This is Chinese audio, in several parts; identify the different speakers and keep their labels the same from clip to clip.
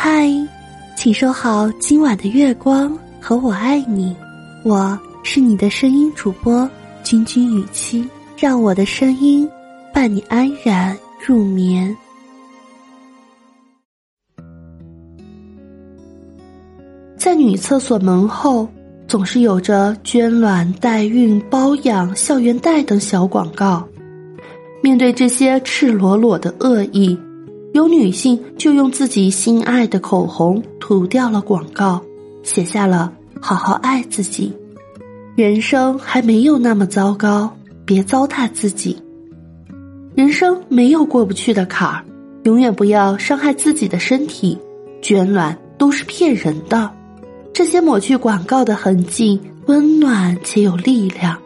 Speaker 1: 嗨，请收好今晚的月光和我爱你，我是你的声音主播君君雨期，让我的声音伴你安然入眠。在女厕所门后，总是有着捐卵、代孕、包养、校园贷等小广告。面对这些赤裸裸的恶意。有女性就用自己心爱的口红涂掉了广告，写下了“好好爱自己”。人生还没有那么糟糕，别糟蹋自己。人生没有过不去的坎儿，永远不要伤害自己的身体。捐卵都是骗人的，这些抹去广告的痕迹，温暖且有力量。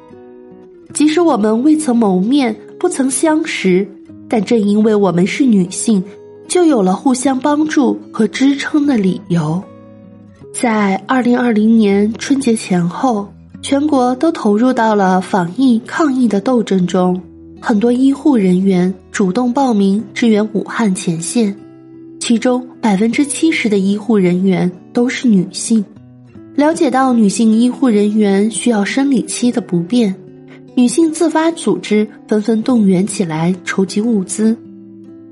Speaker 1: 即使我们未曾谋面，不曾相识。但正因为我们是女性，就有了互相帮助和支撑的理由。在二零二零年春节前后，全国都投入到了防疫抗疫的斗争中，很多医护人员主动报名支援武汉前线，其中百分之七十的医护人员都是女性。了解到女性医护人员需要生理期的不便。女性自发组织纷纷动员起来筹集物资，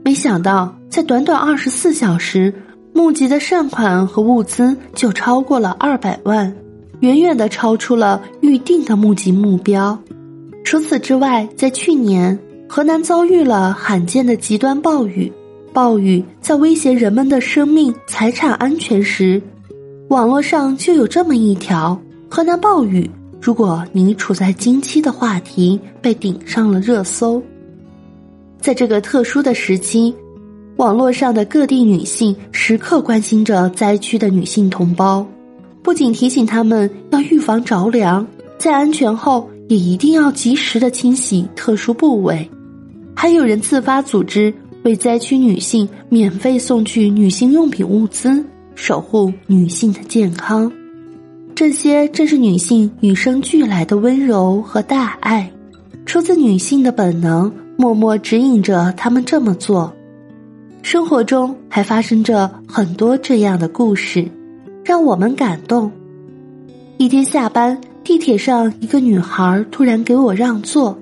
Speaker 1: 没想到在短短二十四小时，募集的善款和物资就超过了二百万，远远的超出了预定的募集目标。除此之外，在去年，河南遭遇了罕见的极端暴雨，暴雨在威胁人们的生命财产安全时，网络上就有这么一条：河南暴雨。如果你处在经期的话题被顶上了热搜，在这个特殊的时期，网络上的各地女性时刻关心着灾区的女性同胞，不仅提醒她们要预防着凉，在安全后也一定要及时的清洗特殊部位，还有人自发组织为灾区女性免费送去女性用品物资，守护女性的健康。这些正是女性与生俱来的温柔和大爱，出自女性的本能，默默指引着她们这么做。生活中还发生着很多这样的故事，让我们感动。一天下班，地铁上一个女孩突然给我让座，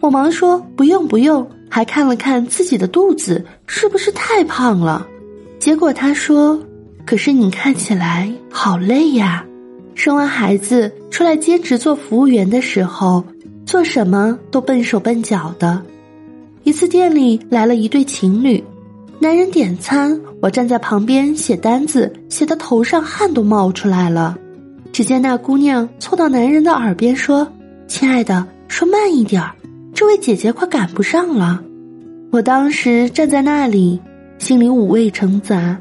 Speaker 1: 我忙说不用不用，还看了看自己的肚子是不是太胖了。结果她说：“可是你看起来好累呀。”生完孩子出来兼职做服务员的时候，做什么都笨手笨脚的。一次店里来了一对情侣，男人点餐，我站在旁边写单子，写的头上汗都冒出来了。只见那姑娘凑到男人的耳边说：“亲爱的，说慢一点儿，这位姐姐快赶不上了。”我当时站在那里，心里五味陈杂。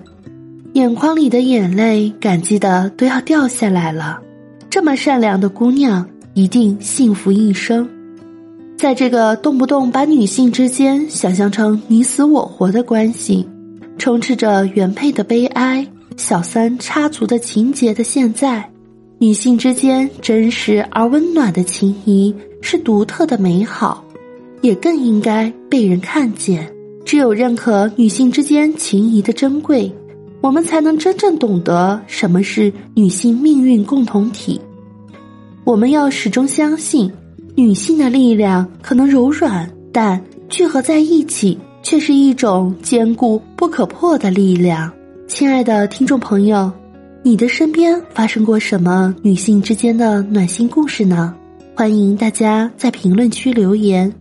Speaker 1: 眼眶里的眼泪，感激的都要掉下来了。这么善良的姑娘，一定幸福一生。在这个动不动把女性之间想象成你死我活的关系，充斥着原配的悲哀、小三插足的情节的现在，女性之间真实而温暖的情谊是独特的美好，也更应该被人看见。只有认可女性之间情谊的珍贵。我们才能真正懂得什么是女性命运共同体。我们要始终相信，女性的力量可能柔软，但聚合在一起却是一种坚固不可破的力量。亲爱的听众朋友，你的身边发生过什么女性之间的暖心故事呢？欢迎大家在评论区留言。